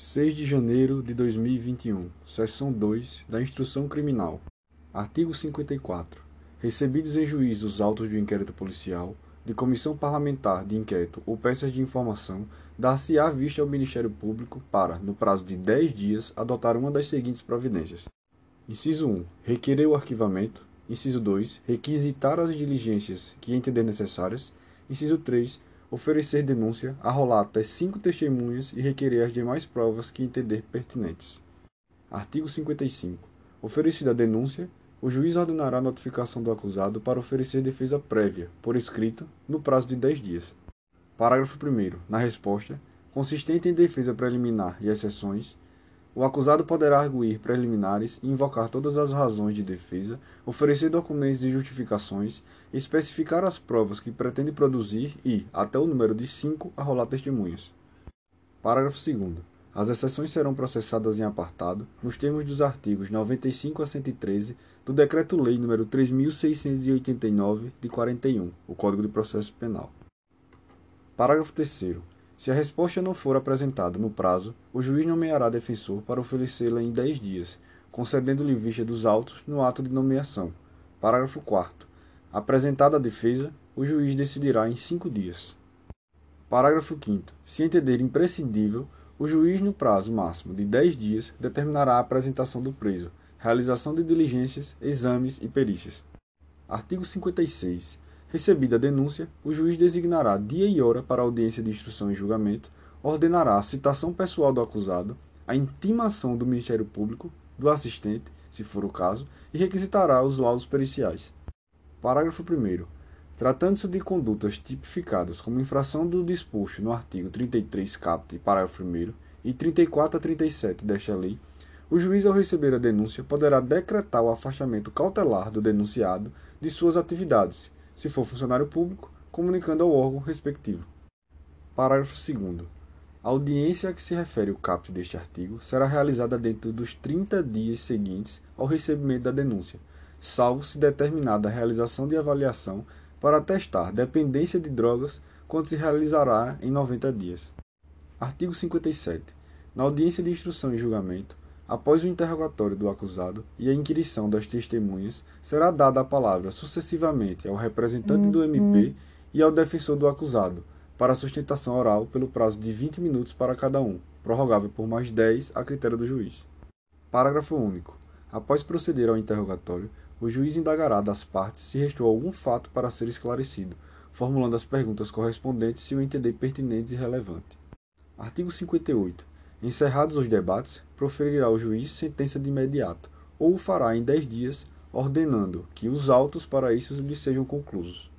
6 de janeiro de 2021, Seção 2 da Instrução Criminal. Artigo 54. Recebidos em juízo os autos de inquérito policial, de comissão parlamentar de inquérito ou peças de informação, dar-se-á vista ao Ministério Público para, no prazo de 10 dias, adotar uma das seguintes providências. Inciso 1. Requerer o arquivamento. Inciso 2. Requisitar as diligências que entender necessárias. Inciso 3 oferecer denúncia, arrolar até cinco testemunhas e requerer as demais provas que entender pertinentes. Artigo 55. Oferecida a denúncia, o juiz ordenará a notificação do acusado para oferecer defesa prévia, por escrito, no prazo de 10 dias. Parágrafo 1. Na resposta, consistente em defesa preliminar e exceções, o acusado poderá arguir preliminares e invocar todas as razões de defesa, oferecer documentos e justificações, especificar as provas que pretende produzir e, até o número de cinco, arrolar testemunhas. Parágrafo 2. As exceções serão processadas em apartado, nos termos dos artigos 95 a 113 do Decreto-Lei nº 3.689, de 41, o Código de Processo Penal. Parágrafo 3. Se a resposta não for apresentada no prazo, o juiz nomeará defensor para oferecê-la em 10 dias, concedendo-lhe vista dos autos no ato de nomeação. Parágrafo 4. Apresentada a defesa, o juiz decidirá em 5 dias. Parágrafo 5. Se entender imprescindível, o juiz, no prazo máximo de 10 dias, determinará a apresentação do preso, realização de diligências, exames e perícias. Artigo 56. Recebida a denúncia, o juiz designará dia e hora para audiência de instrução e julgamento, ordenará a citação pessoal do acusado, a intimação do Ministério Público, do assistente, se for o caso, e requisitará os laudos periciais. Parágrafo 1. Tratando-se de condutas tipificadas como infração do disposto no artigo 33 caput, parágrafo 1 e 34 a 37 desta lei, o juiz, ao receber a denúncia, poderá decretar o afastamento cautelar do denunciado de suas atividades se for funcionário público, comunicando ao órgão respectivo. Parágrafo 2. A audiência a que se refere o caput deste artigo será realizada dentro dos 30 dias seguintes ao recebimento da denúncia, salvo se determinada a realização de avaliação para testar dependência de drogas, quando se realizará em 90 dias. Artigo 57. Na audiência de instrução e julgamento, Após o interrogatório do acusado e a inquirição das testemunhas, será dada a palavra sucessivamente ao representante do MP uhum. e ao defensor do acusado, para sustentação oral pelo prazo de 20 minutos para cada um, prorrogável por mais 10 a critério do juiz. Parágrafo único. Após proceder ao interrogatório, o juiz indagará das partes se restou algum fato para ser esclarecido, formulando as perguntas correspondentes se o entender pertinentes e relevante. Artigo 58. Encerrados os debates, proferirá o juiz sentença de imediato, ou o fará em dez dias, ordenando que os autos para isso lhe sejam conclusos.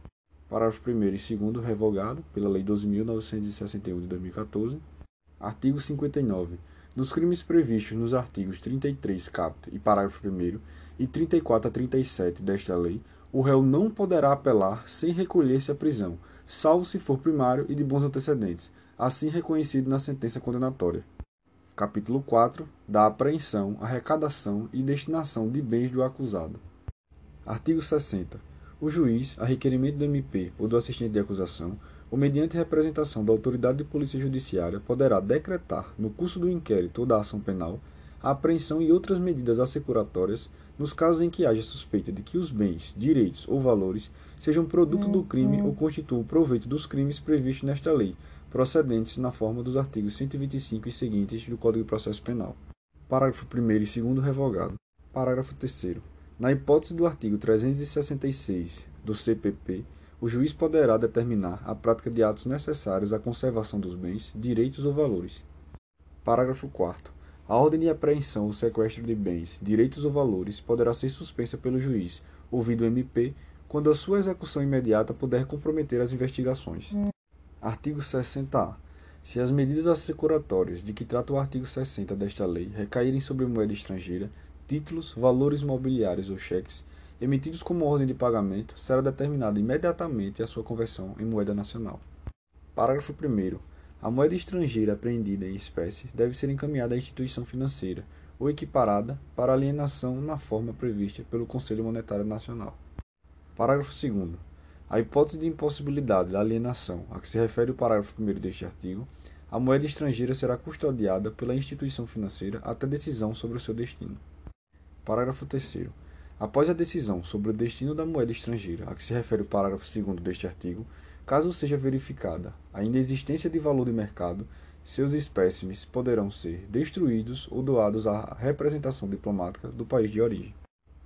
Parágrafo 1 e 2 revogado pela Lei 12.961 de 2014. Artigo 59. Nos crimes previstos nos artigos 33 caput e parágrafo 1 e 34 a 37 desta lei, o réu não poderá apelar sem recolher-se à prisão, salvo se for primário e de bons antecedentes, assim reconhecido na sentença condenatória capítulo 4, da apreensão, arrecadação e destinação de bens do acusado. Artigo 60. O juiz, a requerimento do MP ou do assistente de acusação, ou mediante representação da autoridade de polícia judiciária, poderá decretar, no curso do inquérito ou da ação penal, a apreensão e outras medidas assecuratórias nos casos em que haja suspeita de que os bens, direitos ou valores sejam produto do crime ou constituam proveito dos crimes previstos nesta lei, procedentes na forma dos artigos 125 e seguintes do Código de Processo Penal. Parágrafo 1 e 2 revogado. Parágrafo 3 Na hipótese do artigo 366 do CPP, o juiz poderá determinar a prática de atos necessários à conservação dos bens, direitos ou valores. Parágrafo 4 A ordem de apreensão ou sequestro de bens, direitos ou valores poderá ser suspensa pelo juiz, ouvido o MP, quando a sua execução imediata puder comprometer as investigações. Artigo 60-A. Se as medidas assecuratórias de que trata o artigo 60 desta lei recaírem sobre moeda estrangeira, títulos, valores mobiliários ou cheques, emitidos como ordem de pagamento, será determinada imediatamente a sua conversão em moeda nacional. Parágrafo 1. A moeda estrangeira apreendida em espécie deve ser encaminhada à instituição financeira ou equiparada para alienação na forma prevista pelo Conselho Monetário Nacional. Parágrafo 2. A hipótese de impossibilidade da alienação a que se refere o parágrafo 1 deste artigo a moeda estrangeira será custodiada pela instituição financeira até decisão sobre o seu destino. Parágrafo 3. Após a decisão sobre o destino da moeda estrangeira a que se refere o parágrafo 2 deste artigo, caso seja verificada a inexistência de valor de mercado, seus espécimes poderão ser destruídos ou doados à representação diplomática do país de origem.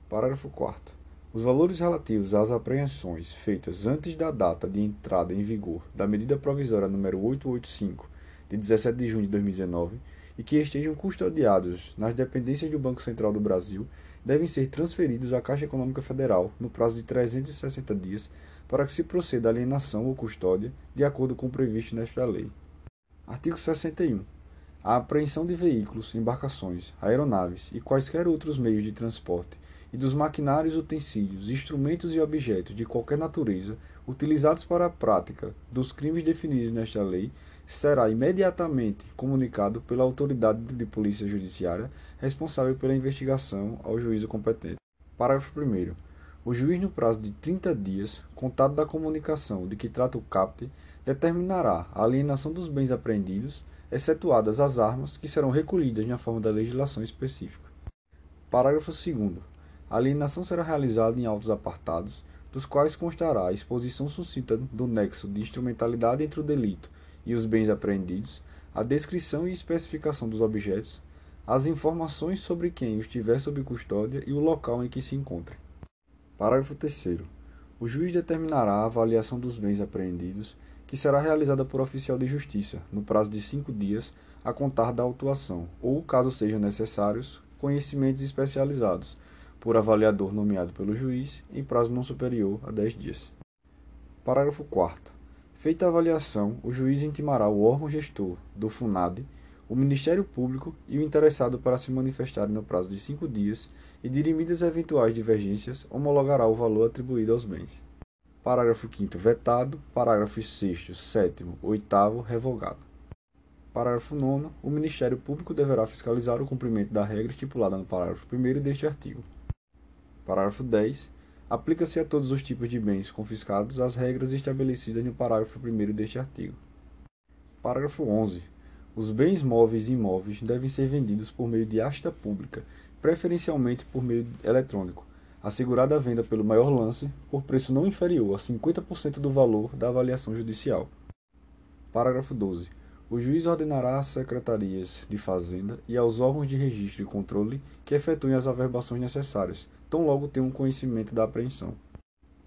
Parágrafo 4. Os valores relativos às apreensões feitas antes da data de entrada em vigor da medida provisória número 885, de 17 de junho de 2019, e que estejam custodiados nas dependências do Banco Central do Brasil, devem ser transferidos à Caixa Econômica Federal no prazo de 360 dias para que se proceda à alienação ou custódia, de acordo com o previsto nesta lei. Artigo 61. A apreensão de veículos, embarcações, aeronaves e quaisquer outros meios de transporte e dos maquinários, utensílios, instrumentos e objetos de qualquer natureza utilizados para a prática dos crimes definidos nesta lei será imediatamente comunicado pela autoridade de polícia judiciária responsável pela investigação ao juízo competente. Parágrafo 1. O juiz, no prazo de 30 dias, contado da comunicação de que trata o CAPT, determinará a alienação dos bens apreendidos, excetuadas as armas que serão recolhidas na forma da legislação específica. Parágrafo 2. A alienação será realizada em autos apartados, dos quais constará a exposição sucinta do nexo de instrumentalidade entre o delito e os bens apreendidos, a descrição e especificação dos objetos, as informações sobre quem os tiver sob custódia e o local em que se encontrem. Parágrafo 3. O juiz determinará a avaliação dos bens apreendidos, que será realizada por oficial de justiça, no prazo de cinco dias, a contar da autuação, ou, caso sejam necessários, conhecimentos especializados, por avaliador nomeado pelo juiz, em prazo não superior a 10 dias. Parágrafo 4. Feita a avaliação, o juiz intimará o órgão gestor do FUNAD, o Ministério Público e o interessado para se manifestarem no prazo de cinco dias e, dirimidas eventuais divergências, homologará o valor atribuído aos bens. Parágrafo 5 vetado. Parágrafo 6 7 8 revogado. Parágrafo 9 O Ministério Público deverá fiscalizar o cumprimento da regra estipulada no parágrafo 1 deste artigo. Parágrafo 10. Aplica-se a todos os tipos de bens confiscados as regras estabelecidas no parágrafo 1 deste artigo. Parágrafo 11. Os bens móveis e imóveis devem ser vendidos por meio de asta pública, preferencialmente por meio eletrônico, assegurada a venda pelo maior lance por preço não inferior a 50% do valor da avaliação judicial. Parágrafo 12. O juiz ordenará às secretarias de Fazenda e aos órgãos de registro e controle que efetuem as averbações necessárias, tão logo tenham conhecimento da apreensão.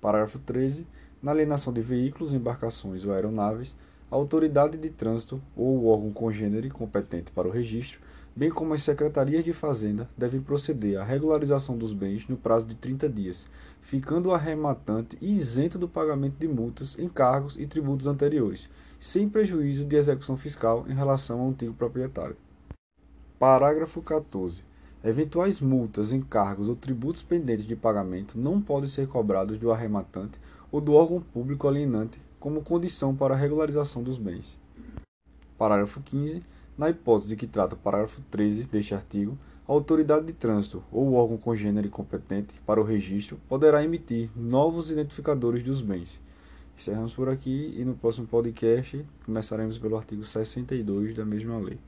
Parágrafo 13. Na alienação de veículos, embarcações ou aeronaves, a autoridade de trânsito ou o órgão congênere competente para o registro, bem como as secretarias de Fazenda, devem proceder à regularização dos bens no prazo de 30 dias, ficando o arrematante isento do pagamento de multas, encargos e tributos anteriores, sem prejuízo de execução fiscal em relação ao antigo proprietário. Parágrafo 14. Eventuais multas, encargos ou tributos pendentes de pagamento não podem ser cobrados do arrematante ou do órgão público alienante como condição para a regularização dos bens. Parágrafo 15. Na hipótese de que trata o parágrafo 13 deste artigo, a autoridade de trânsito ou o órgão congênere competente para o registro poderá emitir novos identificadores dos bens. Encerramos por aqui e no próximo podcast começaremos pelo artigo 62 da mesma lei.